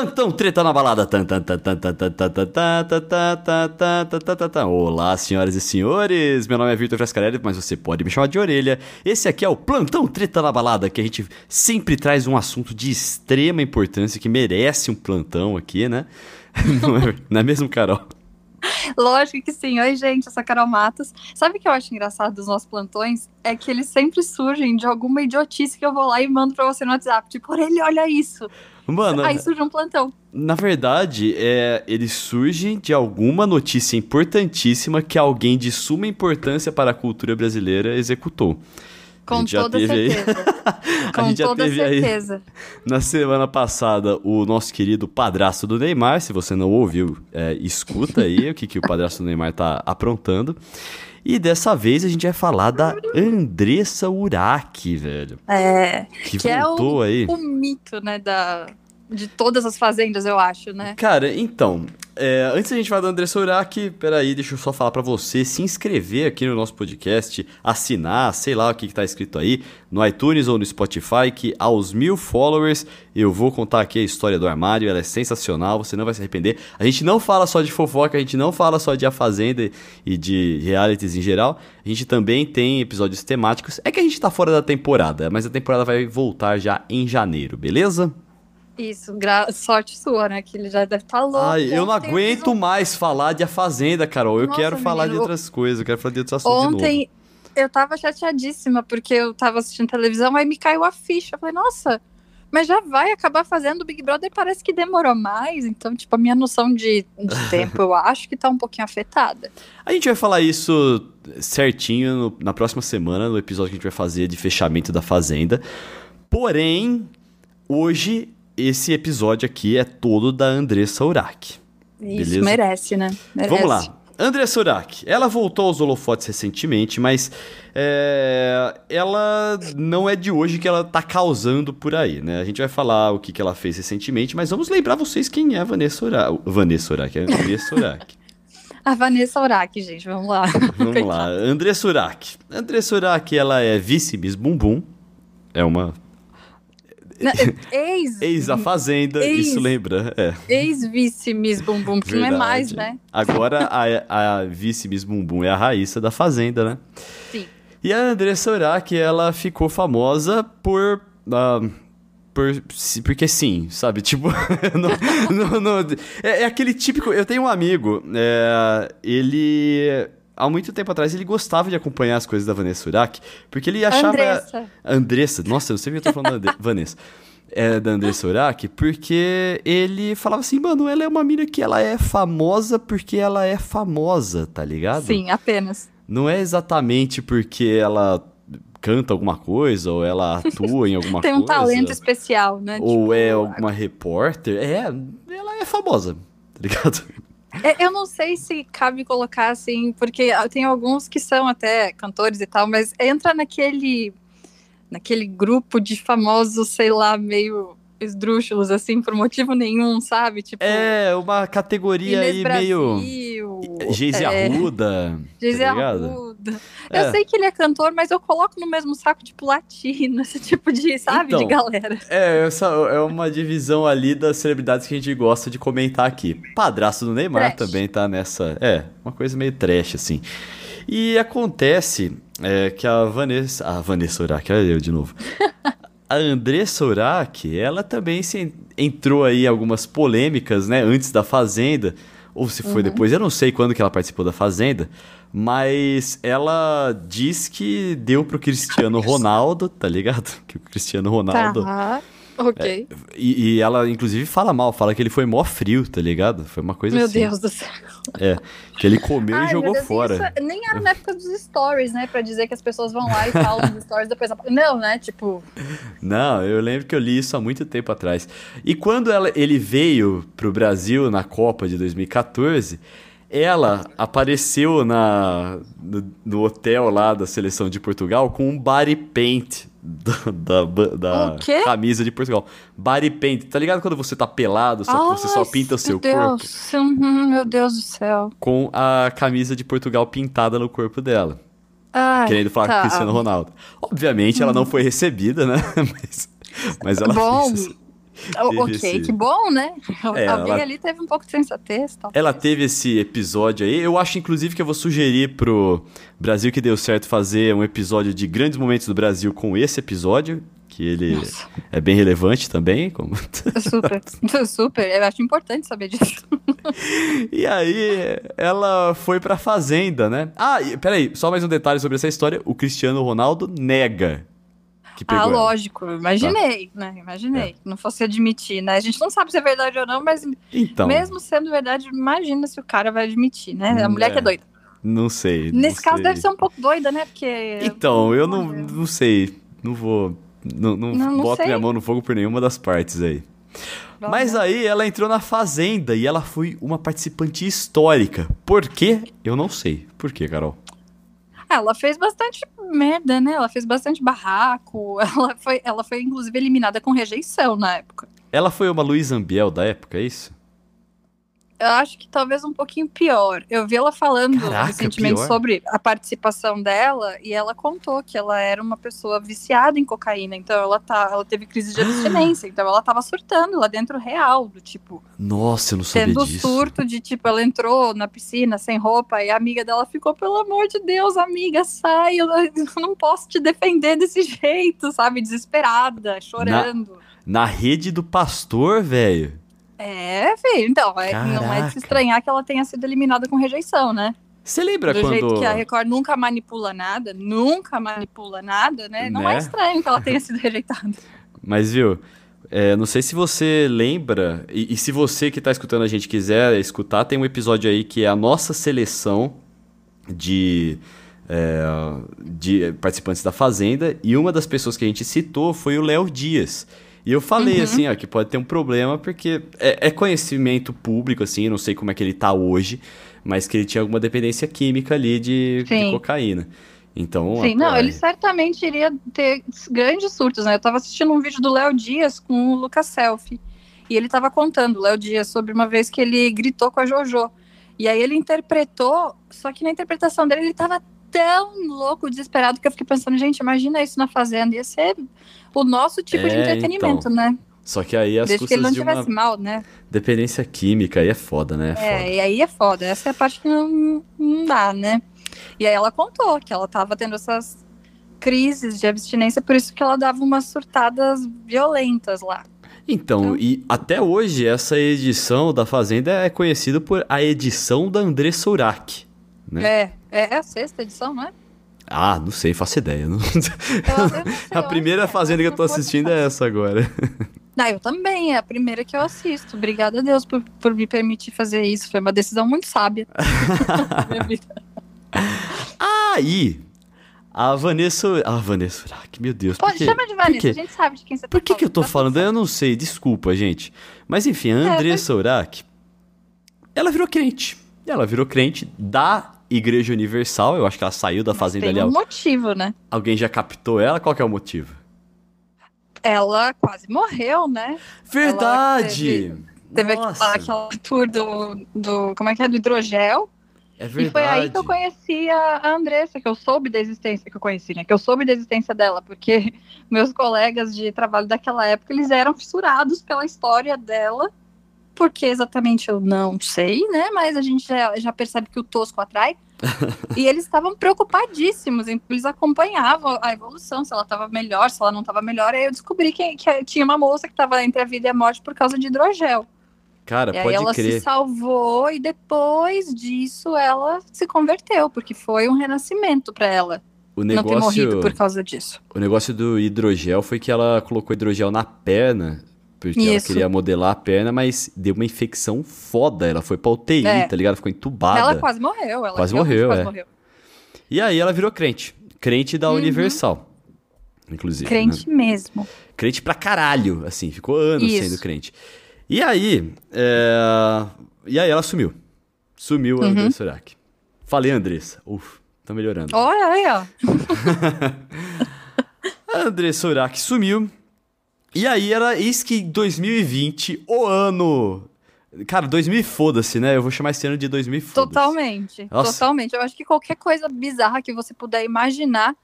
Plantão Treta na Balada. Olá, senhoras e senhores. Meu nome é Vitor Frescarelli, mas você pode me chamar de orelha. Esse aqui é o Plantão Treta na Balada, que a gente sempre traz um assunto de extrema importância que merece um plantão aqui, né? Não é, é mesmo, Carol? Lógico que sim. Oi, gente, eu sou a Carol Matos. Sabe o que eu acho engraçado dos nossos plantões? É que eles sempre surgem de alguma idiotice que eu vou lá e mando pra você no WhatsApp. Tipo, orelha, olha isso. Mano, Aí surge um plantão. na verdade, é, eles surgem de alguma notícia importantíssima que alguém de suma importância para a cultura brasileira executou. Com toda aí- certeza. Com toda aí certeza. Na semana passada, o nosso querido padrasto do Neymar, se você não ouviu, é, escuta aí o que, que o padrasto do Neymar tá aprontando. E dessa vez a gente vai falar da Andressa Urach, velho. É. Que, Que é voltou o, aí. o mito, né, da, de todas as fazendas, eu acho, né? Cara, então, é, antes da gente falar da Andressa Urach, peraí, deixa eu só falar pra você se inscrever aqui no nosso podcast, assinar, sei lá o que, que tá escrito aí, no iTunes ou no Spotify, que aos mil followers eu vou contar aqui a história do armário, ela é sensacional, você não vai se arrepender. A gente não fala só de fofoca, a gente não fala só de A Fazenda e de realities em geral, a gente também tem episódios temáticos. É que a gente tá fora da temporada, mas a temporada vai voltar já em janeiro, beleza? Isso, gra- sorte sua, né? Que ele já deve estar louco. Ai, eu não aguento um- mais falar de A Fazenda, Carol. Eu Nossa, quero falar de outras coisas, eu quero falar de outros assuntos de novo. Ontem eu tava chateadíssima porque eu tava assistindo televisão, aí me caiu a ficha. Eu falei, nossa, mas já vai acabar fazendo o Big Brother, parece que demorou mais. Então, tipo, a minha noção de, de tempo eu acho que tá um pouquinho afetada. A gente vai falar isso certinho no- na próxima semana, no episódio que a gente vai fazer de fechamento da Fazenda. Porém, hoje, esse episódio aqui é todo da Andressa Urach. Isso, Beleza. merece, né? Merece. Vamos lá. Andressa Urach, ela voltou aos holofotes recentemente, mas é, ela não é de hoje que ela tá causando por aí, né? A gente vai falar o que, que ela fez recentemente, mas vamos lembrar vocês quem é a Vanessa Urach. Vanessa Urach, é a Andressa Urach. A Vanessa Urach, gente, vamos lá. Vamos lá, Andressa Urach. Andressa Urach, ela é vice-miss Bumbum, é uma Na- Ex, ex a Fazenda, Ex. isso lembra, é. ex-vice Miss Bumbum, que não é mais, né? Agora a, a vice-miss Bumbum é a Raíssa da Fazenda, né? Sim. E a Andressa Urach, ela ficou famosa por... ah, por porque sim, sabe? Tipo, não- não- não- é, é aquele típico... Eu tenho um amigo, é, ele... Há muito tempo atrás ele gostava de acompanhar as coisas da Vanessa Urach, porque ele achava... Andressa. Andressa, nossa, eu não sei porque eu tô falando da Vanessa. É da Andressa Urach, porque ele falava assim, mano, ela é uma mina que ela é famosa porque ela é famosa, tá ligado? Sim, apenas. Não é exatamente porque ela canta alguma coisa ou ela atua em alguma Tem coisa. um talento especial, né? Ou Tipo, é alguma repórter. É, ela é famosa, tá ligado? É, Eu não sei se cabe colocar assim, porque tem alguns que são até cantores e tal, mas entra naquele naquele grupo de famosos, sei lá, meio esdrúxulos, assim, por motivo nenhum, sabe? Tipo, É, uma categoria Inês aí meio. Brasil, Geise é, Arruda. Geise tá ligado? É. Eu sei que ele é cantor, mas eu coloco no mesmo saco, tipo, latino, esse tipo de, sabe, de Então, galera. É, essa é uma divisão ali das celebridades que a gente gosta de comentar aqui. Padrasto do Neymar Trash. também tá nessa. É, uma coisa meio trash, assim. E acontece é, que a Vanessa. A Vanessa Urach, olha eu de novo. A Andressa Urach, ela também se en- entrou aí em algumas polêmicas, né? Antes da Fazenda. Ou se Uhum. foi depois, eu não sei quando que ela participou da Fazenda. Mas ela diz que deu pro Cristiano Ronaldo, tá ligado? Que o Cristiano Ronaldo. Tá, ok. E, e ela, inclusive, fala mal, fala que ele foi mó frio, tá ligado? Foi uma coisa Meu assim. Deus do céu. É, que ele comeu Ai, e jogou meu Deus, fora. isso nem era na época dos stories, né? Pra dizer que as pessoas vão lá e falam dos stories depois. Não, né? Tipo, Não, eu lembro que eu li isso há muito tempo atrás. E quando ela- ele veio pro Brasil na Copa de 2014, ela apareceu na, no, no hotel lá da seleção de Portugal com um body paint da, da, da camisa de Portugal. Body paint, tá ligado quando você tá pelado, só que você só ai, pinta o seu meu corpo? Deus, uhum, meu Deus do céu. Com a camisa de Portugal pintada no corpo dela. Ai, querendo falar tá. com o Cristiano Ronaldo. Obviamente ela não foi recebida, né? mas, mas ela Bom, fez. Ok, esse- que bom, né? É, Alguém ela- ali teve um pouco de sensatez. Tal. Ela teve esse episódio aí. Eu acho, inclusive, que eu vou sugerir pro Brasil que deu certo fazer um episódio de grandes momentos do Brasil com esse episódio, que ele Nossa, é bem relevante também. Como... super, super. Eu acho importante saber disso. E aí, ela foi pra fazenda, né? Ah, e, peraí, só mais um detalhe sobre essa história. O Cristiano Ronaldo nega Ah, lógico, imaginei, né? Imaginei. Não fosse admitir, né? A gente não sabe se é verdade ou não, mas Então, mesmo sendo verdade, imagina se o cara vai admitir, né? A mulher é. que é doida. não sei. não Nesse caso sei. deve ser um pouco doida, né? Porque. Então, eu não, não sei. Não vou. Não, não, Não, não boto sei. minha mão no fogo por nenhuma das partes aí. Mas aí ela entrou na Fazenda e ela foi uma participante histórica. Por quê? Eu não sei. Por quê, Carol? Ela fez bastante merda, né? Ela fez bastante barraco. Ela foi, ela foi inclusive eliminada com rejeição na época. Ela foi uma Luísa Ambiel da época, é isso? Eu acho que talvez um pouquinho pior. Eu vi ela falando Caraca, recentemente pior? sobre a participação dela e ela contou que ela era uma pessoa viciada em cocaína. Então ela, tá, ela teve crise de abstinência. Então ela tava surtando lá dentro real, do tipo, Nossa, eu não sabia tendo disso. surto de tipo, ela entrou na piscina sem roupa e a amiga dela ficou, pelo amor de Deus, amiga, sai, eu não, eu não posso te defender desse jeito, sabe? Desesperada, chorando. Na rede do pastor, velho. É, filho, então, é- não é de se estranhar que ela tenha sido eliminada com rejeição, né? Você lembra Do quando. jeito que a Record nunca manipula nada, nunca manipula nada, né? Não Né? é estranho que ela tenha sido rejeitada. Mas viu, é, não sei se você lembra, e, e se você que tá escutando a gente quiser escutar, tem um episódio aí que é a nossa seleção de, é, de participantes da Fazenda, e uma das pessoas que a gente citou foi o Léo Dias. E eu falei Uhum. assim, ó, que pode ter um problema, porque é, é conhecimento público, assim, eu não sei como é que ele tá hoje, mas que ele tinha alguma dependência química ali de, de cocaína. Então, Sim, não, é- ele certamente iria ter grandes surtos, né? Eu tava assistindo um vídeo do Léo Dias com o Lucas Selfie. E ele tava contando, o Léo Dias, sobre uma vez que ele gritou com a Jojo. E aí ele interpretou, só que na interpretação dele ele tava tão louco, desesperado, que eu fiquei pensando, gente, imagina isso na Fazenda. Ia ser o nosso tipo de É, entretenimento, né? Só que aí as Desde que ele custas não de uma tivesse mal, né? dependência química, aí é foda, né? É foda. É, e aí é foda. Essa é a parte que não, não dá, né? E aí ela contou que ela tava tendo essas crises de abstinência, por isso que ela dava umas surtadas violentas lá. Então, Então- e até hoje essa edição da Fazenda é conhecida por a edição da Andressa Urach. Né? É, é a sexta edição, não é? Ah, não sei, faço ideia. não- não sei, a primeira que é, Fazenda que eu tô não assistindo é essa agora. Ah, eu também, é a primeira que eu assisto. Obrigada a Deus por, por me permitir fazer isso. Foi uma decisão muito sábia. Aí, a Vanessa... A Vanessa Urach, meu Deus, por Pode, chama de Por Vanessa, a gente sabe de quem você tá Por que, que eu tô falando? Eu não sei, desculpa, gente. Mas enfim, a Andressa Urach, ela virou crente. Ela virou crente da Igreja Universal. Eu acho que ela saiu da certo. Fazenda Tem ali. um motivo, né? Alguém já captou ela? Qual que é o motivo? Ela quase morreu, né? Verdade! Teve Nossa, aquela, tour do, do. Como é que é? Do hidrogel. é verdade. E foi aí que eu conheci a a Andressa, que eu soube da existência, que eu conheci, né? Que eu soube da existência dela, porque meus colegas de trabalho daquela época, eles eram fissurados pela história dela, porque exatamente eu não sei, né? Mas a gente já, já percebe que o tosco atrai. E eles estavam preocupadíssimos, eles acompanhavam a evolução, se ela estava melhor, se ela não estava melhor. Aí eu descobri que, que tinha uma moça que estava entre a vida e a morte por causa de hidrogel. Cara, E aí pode ela crer. se salvou e depois disso ela se converteu, porque foi um renascimento pra ela O não ter morrido negócio, por causa disso. o negócio do hidrogel foi que ela colocou hidrogel na perna, porque ela Isso. queria modelar a perna, mas deu uma infecção foda. Ela foi pra UTI, É. tá ligado? Ficou entubada. Ela quase morreu. Ela Quase morreu, quase é. morreu. E aí ela virou crente. Crente da Uhum. Universal. Inclusive. né? Crente mesmo. crente pra caralho, assim, ficou anos Isso. sendo crente. E aí, é, e aí ela sumiu. Sumiu a Uhum. Andressa Urach. Falei, Andressa. Uf, tá melhorando. Olha aí, ó. A Andressa Urach sumiu. E aí era, eis que em 2020, o ano... Cara, 2000 e foda-se, né? Eu vou chamar esse ano de 2000 e foda-se. Totalmente. Nossa. Totalmente. Eu acho que qualquer coisa bizarra que você puder imaginar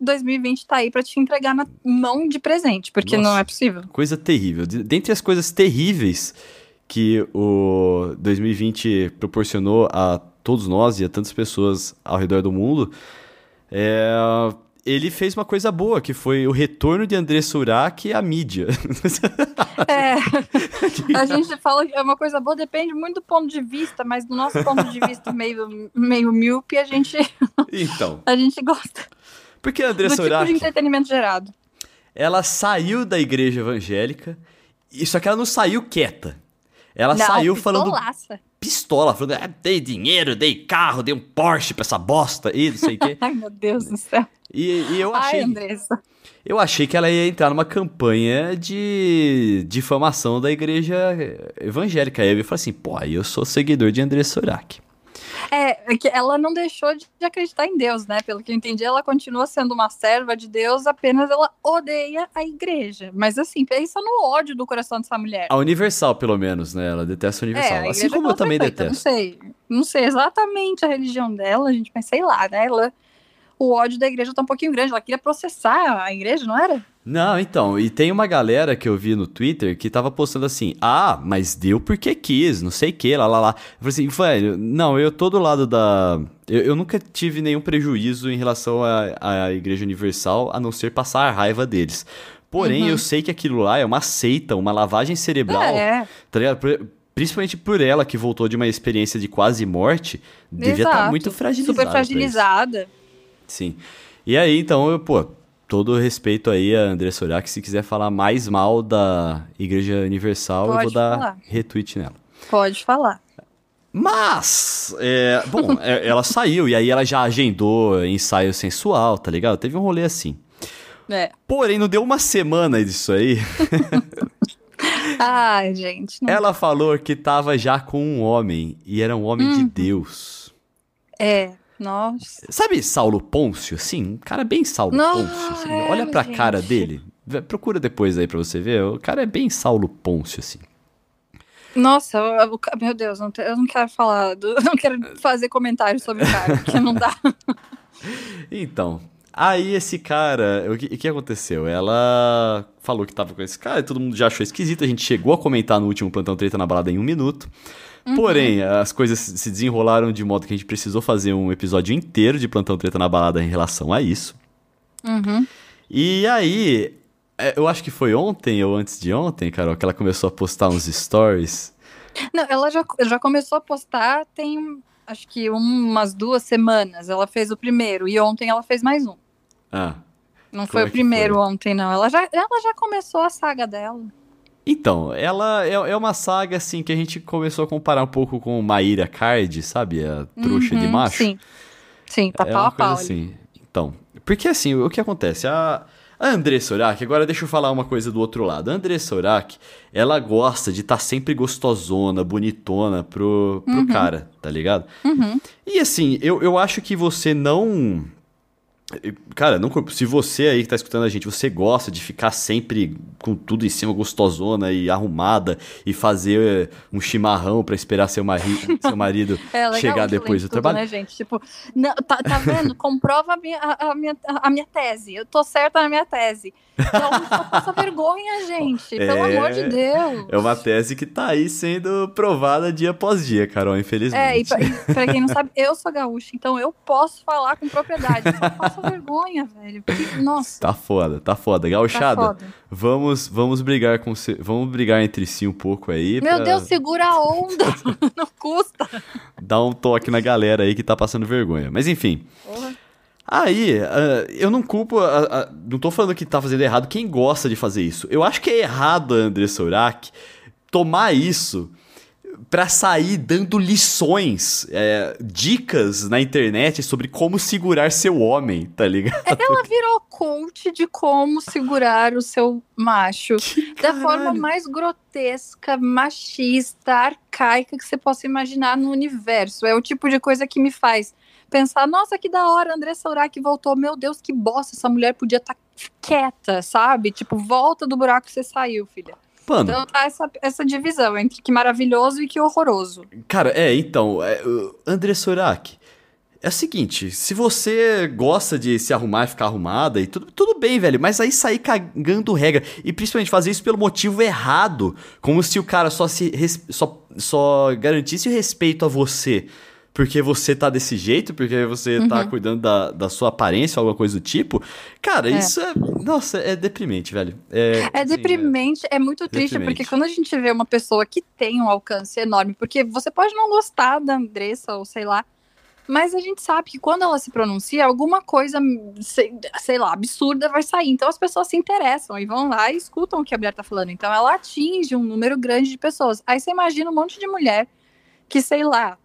2020 tá aí pra te entregar na mão de presente, porque Nossa. não é possível. Coisa terrível. De- Dentre as coisas terríveis que o 2020 proporcionou a todos nós e a tantas pessoas ao redor do mundo, é, ele fez uma coisa boa, que foi o retorno de André Surak à mídia. É, a gente fala que é uma coisa boa, depende muito do ponto de vista, mas do nosso ponto de vista meio, meio míope, a gente, então, a gente gosta porque André do tipo de Surak, entretenimento gerado. ela saiu da igreja evangélica, só que ela não saiu quieta. Ela Não, saiu falando pistolaça. Pistola, falando, ah, dei dinheiro, dei carro, dei um Porsche pra essa bosta e não sei o quê. Ai, meu Deus do céu. E, e eu Ai, achei, Andressa. eu achei que ela ia entrar numa campanha de difamação da igreja evangélica. Aí eu falei assim, pô, aí eu sou seguidor de André Sorak. É, é que ela não deixou de acreditar em Deus, né? Pelo que eu entendi, ela continua sendo uma serva de Deus, apenas ela odeia a igreja. Mas assim, pensa no ódio do coração dessa mulher. A Universal, pelo menos, né? Ela detesta a Universal. a assim como eu também detesto. Não sei. Não sei exatamente a religião dela, gente, mas sei lá, né? Ela, o ódio da igreja tá um pouquinho grande. Ela queria processar a igreja, não era? Não, então, e tem uma galera que eu vi no Twitter que tava postando assim, ah, mas deu porque quis, não sei o que, lá, lá, lá. Eu falei assim, velho, não, eu tô do lado da... Eu, eu nunca tive nenhum prejuízo em relação à, Igreja Universal, a não ser passar a raiva deles. Porém, Uhum. eu sei que aquilo lá é uma seita, uma lavagem cerebral, É, tá ligado? Principalmente por ela, que voltou de uma experiência de quase morte, devia estar exato. muito fragilizada. Super fragilizada. Sim. E aí, então, eu, pô, todo respeito aí a André Sorak, se quiser falar mais mal da Igreja Universal, eu Pode vou dar falar. retweet nela. Pode falar. Mas, é, bom, é, ela saiu e aí ela já agendou ensaio sensual, tá ligado? Teve um rolê assim. É. Porém, não deu uma semana disso aí. Ai, gente. Não... Ela falou que tava já com um homem e era um homem de Uhum. Deus. É. Nossa. Sabe Saulo Pôncio, assim? Um cara bem Saulo Não, Pôncio, assim. é, Olha pra gente. cara dele. Procura depois aí pra você ver. O cara é bem Saulo Pôncio, assim. Nossa, eu- eu- meu Deus, não te- eu não quero falar, do- eu não quero fazer comentários sobre o cara, porque não dá. Então, aí esse cara, o que, o que aconteceu? Ela falou que tava com esse cara, e todo mundo já achou esquisito. A gente chegou a comentar no último plantão treta na balada em um minuto. Uhum. Porém, as coisas se desenrolaram de modo que a gente precisou fazer um episódio inteiro de plantão treta na balada em relação a isso. Uhum. E aí, é, eu acho que foi ontem ou antes de ontem, Carol, que ela começou a postar uns stories. Não, ela já, já começou a postar tem, acho que umas duas semanas. Ela fez o primeiro e ontem ela fez mais um. Ah, Não foi é o primeiro foi? ontem, não. Ela já, ela já começou a saga dela. Então, ela é, é uma saga assim que a gente começou a comparar um pouco com Maíra Card, sabe? A trouxa de Uhum, macho. Sim. Sim, tá é pau uma a pau. coisa assim. Então, porque assim, o que acontece? A, a André Sorak, agora deixa eu falar uma coisa do outro lado. A André Sorak, ela gosta de estar sempre gostosona, bonitona pro, pro cara, tá ligado? Uhum. E assim, eu, eu acho que você não. Cara, não, se você aí que tá escutando a gente, você gosta de ficar sempre com tudo em cima, gostosona e arrumada, e fazer um chimarrão pra esperar seu, mari seu marido É chegar depois do tudo, trabalho. né, gente? Tipo, não, tá, tá vendo? Comprova a minha, a, a minha, a minha tese. Eu tô certa na minha tese. Então, só passa vergonha, gente. Pelo É. amor de Deus. É uma tese que tá aí sendo provada dia após dia, Carol, infelizmente. É, e pra, e pra quem não sabe, eu sou gaúcha, então eu posso falar com propriedade. Só vergonha, velho. Porque, nossa, Tá foda, tá foda. tá Gauchada, foda. vamos, vamos brigar com vamos brigar entre si um pouco aí. Meu pra Deus, segura a onda. não custa. Dar um toque na galera aí que tá passando vergonha. Mas enfim. Porra. Aí, ah, eu não culpo, a- a- não tô falando que tá fazendo errado quem gosta de fazer isso. Eu acho que é errado a André Sorak tomar isso pra sair dando lições, é, dicas na internet sobre como segurar seu homem, tá ligado? Ela virou coach de como segurar o seu macho da caralho. forma mais grotesca, machista, arcaica que você possa imaginar no universo. É o tipo de coisa que me faz pensar, nossa, que da hora, André Saurak voltou. Meu Deus, que bosta, essa mulher podia estar quieta, sabe? Tipo, volta do buraco que você saiu, filha. Mano, Então tá essa, essa divisão entre que maravilhoso e que horroroso. cara, é, então, é, André Sorak, É o seguinte, se você gosta de se arrumar e ficar arrumada e tudo, tudo bem, velho, mas aí sair cagando regra e principalmente fazer isso pelo motivo errado, como se o cara só se só, só garantisse o respeito a você porque você tá desse jeito, porque você tá uhum. tá cuidando da, da sua aparência, alguma coisa do tipo. Cara, é. isso é. Nossa, é deprimente, velho. É, é assim, deprimente, é, é, muito triste, deprimente. porque quando a gente vê uma pessoa que tem um alcance enorme, porque você pode não gostar da Andressa, ou sei lá. Mas a gente sabe que quando ela se pronuncia, alguma coisa, sei, sei, lá, absurda vai sair. Então as pessoas se interessam e vão lá e escutam o que a mulher tá falando. Então ela atinge um número grande de pessoas. Aí você imagina um monte de mulher que, sei lá,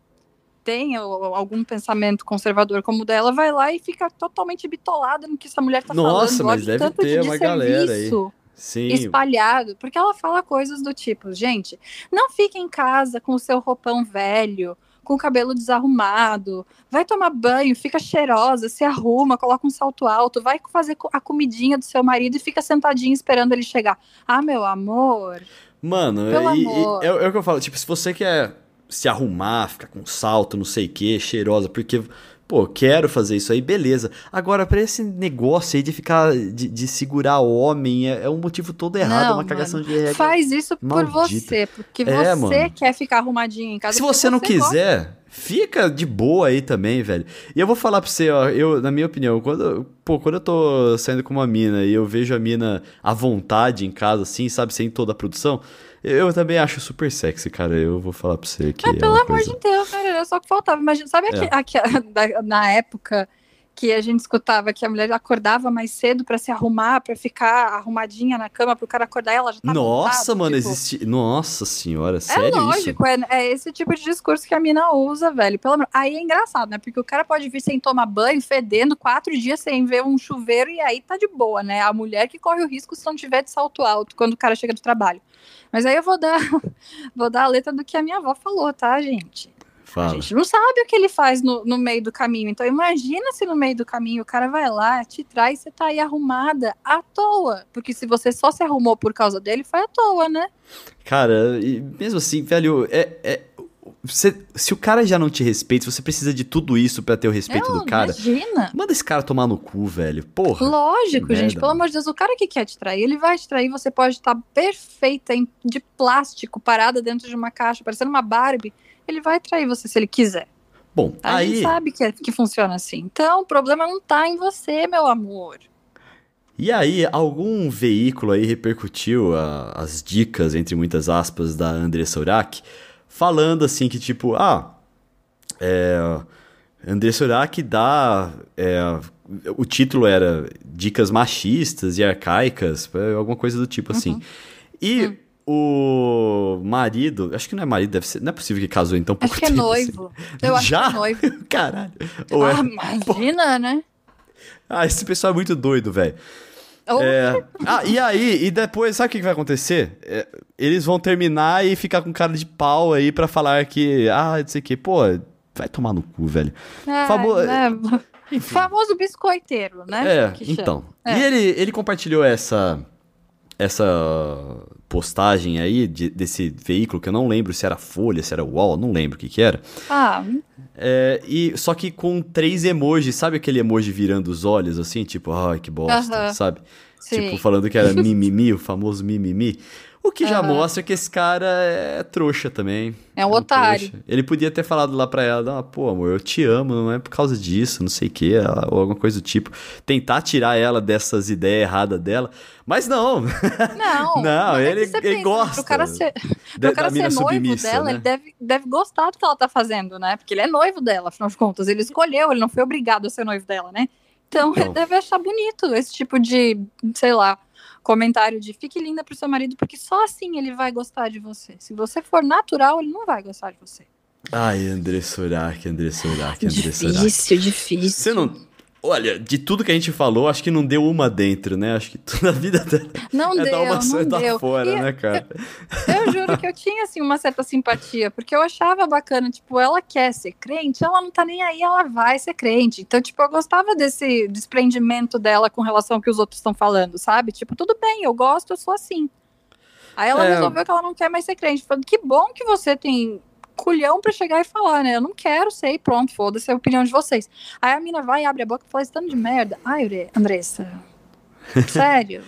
tem algum pensamento conservador como o dela, vai lá e fica totalmente bitolada no que essa mulher tá Nossa, falando. Nossa, mas deve ter uma galera aí. Sim. espalhado, porque ela fala coisas do tipo, gente, não fique em casa com o seu roupão velho, com o cabelo desarrumado, vai tomar banho, fica cheirosa, se arruma, coloca um salto alto, vai fazer a comidinha do seu marido e fica sentadinho esperando ele chegar. Ah, meu amor. Mano, e, amor. É, é, o que eu falo, tipo, se você quer se arrumar, ficar com salto, não sei o que, cheirosa, porque, pô, quero fazer isso aí, beleza. Agora, pra esse negócio aí de ficar, de, de segurar o homem, é, é, um motivo todo errado, não, é uma cagação de regra. Faz isso maldita. por você, porque é, você mano. quer ficar arrumadinho em casa. Se você não você quiser, gosta. fica de boa aí também, velho. E eu vou falar pra você, ó, eu, na minha opinião, quando, pô, quando eu tô saindo com uma mina e eu vejo a mina à vontade em casa, assim, sabe, sem toda a produção eu também acho super sexy, cara. Eu vou falar pra você que. Ah, é pelo amor coisa... de Deus, cara. Só que faltava. Imagina, sabe é. aqui, aqui, na época que a gente escutava que a mulher acordava mais cedo para se arrumar, para ficar arrumadinha na cama, pro cara acordar ela já tá Nossa, montado, mano, tipo... existe. Nossa senhora, é sério? É lógico, é, é, esse tipo de discurso que a mina usa, velho. Pelo menos. Aí é engraçado, né? Porque o cara pode vir sem tomar banho, fedendo, quatro dias sem ver um chuveiro, e aí tá de boa, né? A mulher que corre o risco se não tiver de salto alto quando o cara chega do trabalho. Mas aí eu vou dar, vou dar a letra do que a minha avó falou, tá, gente? Fala. A gente não sabe o que ele faz no, no meio do caminho. Então imagina se no meio do caminho o cara vai lá, te traz, você tá aí arrumada à toa. Porque se você só se arrumou por causa dele, foi à toa, né? Cara, mesmo assim, velho, é, é você, se o cara já não te respeita, você precisa de tudo isso para ter o respeito do cara. Imagina. Manda esse cara tomar no cu, velho. Porra. Lógico, gente. Pelo amor de Deus, o cara que quer te trair, ele vai te trair. Você pode estar perfeita, de plástico, parada dentro de uma caixa, parecendo uma Barbie. Ele vai trair você se ele quiser. Bom, a aí... gente sabe que, é, que funciona assim. Então, o problema não tá em você, meu amor. E aí, algum veículo aí repercutiu a, as dicas, entre muitas aspas, da Andressa Urach, falando assim que tipo, ah, é, Andressa Urach dá, é, o título era Dicas Machistas e Arcaicas, é, alguma coisa do tipo assim. Uhum. E uhum. o marido, acho que não é marido, deve ser, não é possível que casou então pouco acho que é noivo. Assim. Eu acho Já? que é noivo. Caralho. Ah, é... imagina, né? Ah, esse pessoal é muito doido, velho. É... Ah, e aí, e depois, sabe o que vai acontecer? É, eles vão terminar e ficar com cara de pau aí para falar que, ah, não sei o que, pô, vai tomar no cu, velho. É, Fabo... é... Famoso biscoiteiro, né? É, então. É. E ele, ele compartilhou essa essa postagem aí de, desse veículo, que eu não lembro se era Folha, se era UOL, não lembro o que que era. Ah. É, e, só que com três emojis, sabe aquele emoji virando os olhos, assim? Tipo, ai, que bosta, uh -huh. sabe? Sim. Tipo, falando que era mimimi, o famoso mimimi. O que já uhum. mostra que esse cara é trouxa também. É um, é um otário. Trouxa. Ele podia ter falado lá pra ela, ah, pô, amor, eu te amo, não é por causa disso, não sei o quê, ou alguma coisa do tipo. Tentar tirar ela dessas ideias erradas dela. Mas não. Não. não, é ele, ele pensa, gosta. Pro cara ser, pro cara ser noivo submissa, dela, né? ele deve, deve gostar do que ela tá fazendo, né? Porque ele é noivo dela, afinal de contas. Ele escolheu, ele não foi obrigado a ser noivo dela, né? Então, então. ele deve achar bonito esse tipo de, sei lá, comentário de fique linda pro seu marido, porque só assim ele vai gostar de você. Se você for natural, ele não vai gostar de você. Ai, André Surak, André Surak, André Surak. Difícil, difícil. Você não, Olha, de tudo que a gente falou, acho que não deu uma dentro, né? Acho que toda a vida dela não é deu, dar uma não deu. fora, e né, cara? Eu, eu, juro que eu tinha, assim, uma certa simpatia, porque eu achava bacana, tipo, ela quer ser crente, ela não tá nem aí, ela vai ser crente. Então, tipo, eu gostava desse desprendimento dela com relação ao que os outros estão falando, sabe? Tipo, tudo bem, eu gosto, eu sou assim. Aí ela é... resolveu que ela não quer mais ser crente. Falando, que bom que você tem culhão pra chegar e falar, né? Eu não quero ser, pronto, foda-se a opinião de vocês. Aí a mina vai, abre a boca e fala esse tanto de merda. Ai, Andressa, sério?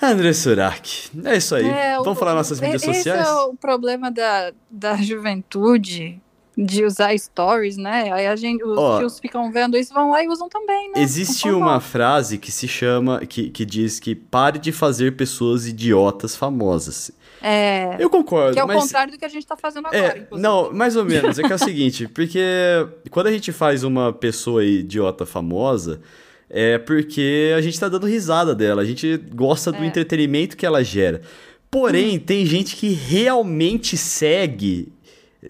André Surak, é isso aí. É, Vamos o, falar nossas mídias esse sociais? Esse é o problema da, da juventude de usar stories, né? Aí a gente, os tios ficam vendo isso, vão lá e usam também, né? Existe uma frase que se chama, que, que diz que pare de fazer pessoas idiotas famosas. É. Eu concordo. Que é o mas... contrário do que a gente tá fazendo é, agora. É, não, mais ou menos. É que é o seguinte, porque quando a gente faz uma pessoa idiota famosa, é porque a gente tá dando risada dela, a gente gosta do é. entretenimento que ela gera. Porém, hum. tem gente que realmente segue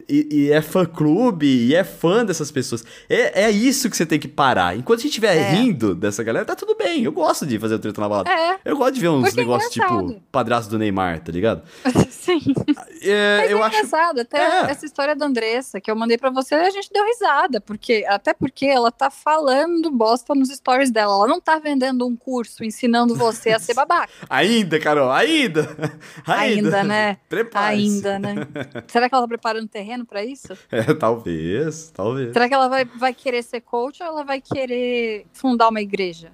e, e, é fã-clube, e é fã dessas pessoas. É, é isso que você tem que parar. Enquanto a gente estiver é. rindo dessa galera, tá tudo bem. Eu gosto de fazer o treta na balada. É. Eu gosto de ver uns é negócios é tipo padrasto do Neymar, tá ligado? Sim. É, Mas eu é acho... engraçado. Até é. essa história da Andressa que eu mandei para você, a gente deu risada. porque Até porque ela tá falando bosta nos stories dela. Ela não tá vendendo um curso ensinando você a ser babaca. ainda, Carol, ainda. Ainda, ainda né? Prepare. Ainda, né? Será que ela tá preparando terreno para isso? É, talvez, talvez. Será que ela vai, vai querer ser coach ou ela vai querer fundar uma igreja?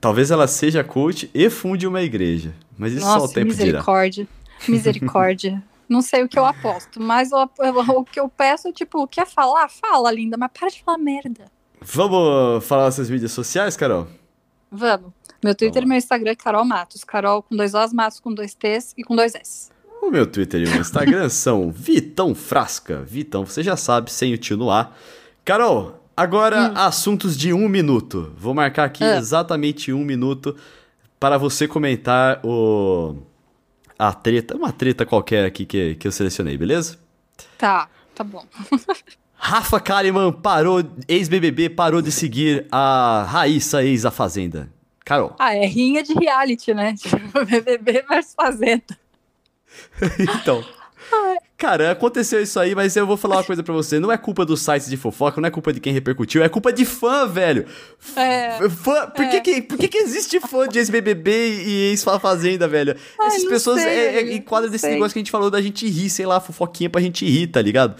Talvez ela seja coach e funde uma igreja. Mas isso Nossa, só o tempo misericórdia. dirá. Misericórdia. Não sei o que eu aposto, mas o, o que eu peço é tipo, quer falar? Fala, linda, mas para de falar merda. Vamos falar essas mídias sociais, Carol? Vamos. Meu Twitter e meu Instagram é Carol Matos. Carol com dois Os, Matos com dois T's e com dois S. O meu Twitter e o meu Instagram são Vitão Frasca. Vitão, você já sabe, sem o tio no ar. Carol, agora hum. assuntos de um minuto. Vou marcar aqui é. exatamente um minuto para você comentar o a treta, uma treta qualquer aqui que, que eu selecionei, beleza? Tá, tá bom. Rafa Kalimann parou, ex-BBB, parou de seguir a Raíssa, ex-A Fazenda. Carol. Ah, é rinha de reality, né? Tipo, BBB versus Fazenda. então. Cara, aconteceu isso aí, mas eu vou falar uma coisa pra você. Não é culpa dos sites de fofoca, não é culpa de quem repercutiu, é culpa de fã, velho. É. Fã, por, é. que, que, por que, que existe fã de ex-BBB e ex-Fazenda, velho? Ai, Essas pessoas sei, é, é, enquadram desse sei. negócio que a gente falou da gente rir, sei lá, fofoquinha pra gente rir, tá ligado?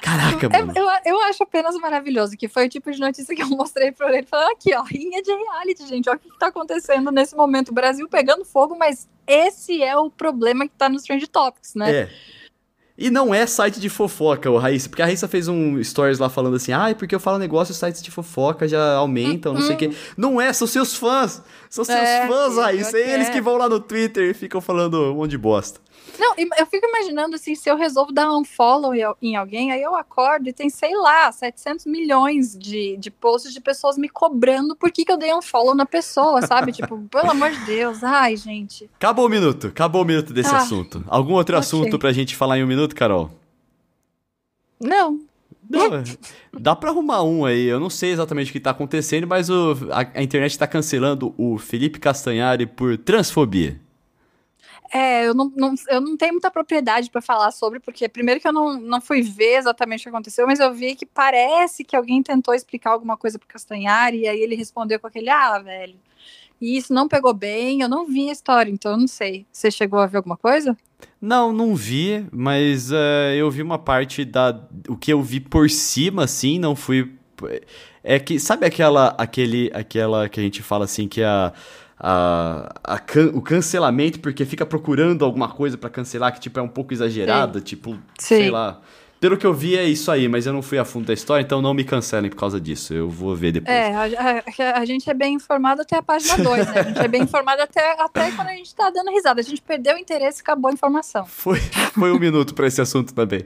Caraca, é, mano. Eu, eu, acho apenas maravilhoso, que foi o tipo de notícia que eu mostrei pra ele, falando aqui, ó, rinha de reality, gente, olha o que tá acontecendo nesse momento, o Brasil pegando fogo, mas esse é o problema que tá nos Trend Topics, né? É. E não é site de fofoca, o Raíssa, porque a Raíssa fez um stories lá falando assim, ah, porque eu falo negócio, os sites de fofoca já aumentam, não sei o quê. Não é, são seus fãs. São seus é, fãs, Raíssa. É eles que vão lá no Twitter e ficam falando um monte de bosta. Não, eu fico imaginando assim, se eu resolvo dar um follow em alguém, aí eu acordo e tem, sei lá, 700 milhões de, de posts de pessoas me cobrando por que, que eu dei um follow na pessoa, sabe? tipo, pelo amor de Deus, ai, gente. Acabou o minuto, acabou o minuto desse ah, assunto. Algum outro okay. assunto pra gente falar em um minuto, Carol? Não. Não, dá pra arrumar um aí. Eu não sei exatamente o que tá acontecendo, mas o, a, a internet tá cancelando o Felipe Castanhari por transfobia. É, eu não, não, eu não tenho muita propriedade para falar sobre, porque primeiro que eu não, não fui ver exatamente o que aconteceu, mas eu vi que parece que alguém tentou explicar alguma coisa pro Castanhari, e aí ele respondeu com aquele, ah, velho, e isso não pegou bem, eu não vi a história, então eu não sei. Você chegou a ver alguma coisa? Não, não vi, mas uh, eu vi uma parte da. O que eu vi por cima, assim, não fui. É que, sabe aquela, aquele, aquela que a gente fala assim, que a a, a can, o cancelamento porque fica procurando alguma coisa para cancelar que tipo é um pouco exagerada, Sim. tipo, Sim. sei lá. Pelo que eu vi é isso aí, mas eu não fui a fundo da história, então não me cancelem por causa disso. Eu vou ver depois. É, a, a, a gente é bem informado até a página 2, né? A gente é bem informado até, até quando a gente tá dando risada. A gente perdeu o interesse e acabou a informação. Foi, foi um minuto para esse assunto também.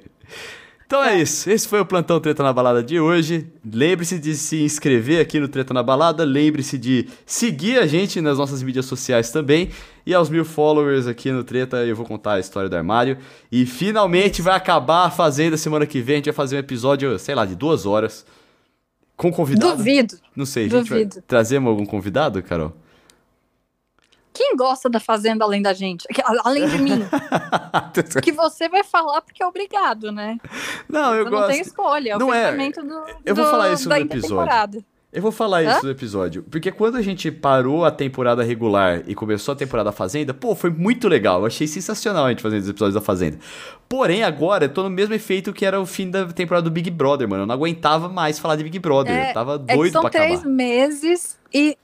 Então é. é isso. Esse foi o Plantão Treta na Balada de hoje. Lembre-se de se inscrever aqui no Treta na Balada. Lembre-se de seguir a gente nas nossas mídias sociais também. E aos mil followers aqui no Treta, eu vou contar a história do armário. E finalmente vai acabar a Fazenda semana que vem. A gente vai fazer um episódio, sei lá, de duas horas. Com convidado. Duvido. Não sei, Duvido. gente vai... Trazemos algum convidado, Carol? Quem gosta da Fazenda além da gente? Além de mim. que você vai falar porque é obrigado, né? Não, eu você gosto. Não tem escolha, é não o é. do Eu vou falar isso no episódio. Eu vou falar Hã? isso no episódio. Porque quando a gente parou a temporada regular e começou a temporada da Fazenda, pô, foi muito legal. Eu achei sensacional a gente fazendo os episódios da Fazenda. Porém, agora eu tô no mesmo efeito que era o fim da temporada do Big Brother, mano. Eu não aguentava mais falar de Big Brother. É, eu tava doido é são pra três meses e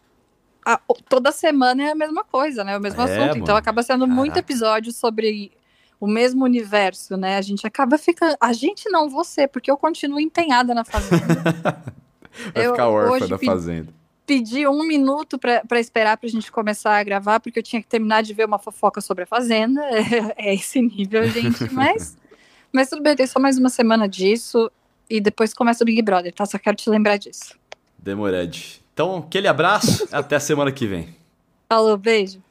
a, toda semana é a mesma coisa, né? O mesmo é, assunto. Mano. Então acaba sendo Caraca. muito episódio sobre o mesmo universo, né? A gente acaba ficando. A gente não, você, porque eu continuo empenhada na Fazenda. Vai eu, ficar órfã da Fazenda. Pedi um minuto para esperar pra gente começar a gravar, porque eu tinha que terminar de ver uma fofoca sobre a Fazenda. É, é esse nível, gente. Mas, mas tudo bem, tem só mais uma semana disso. E depois começa o Big Brother, tá? Só quero te lembrar disso. Demorede. Então, aquele abraço, até a semana que vem. Falou, beijo.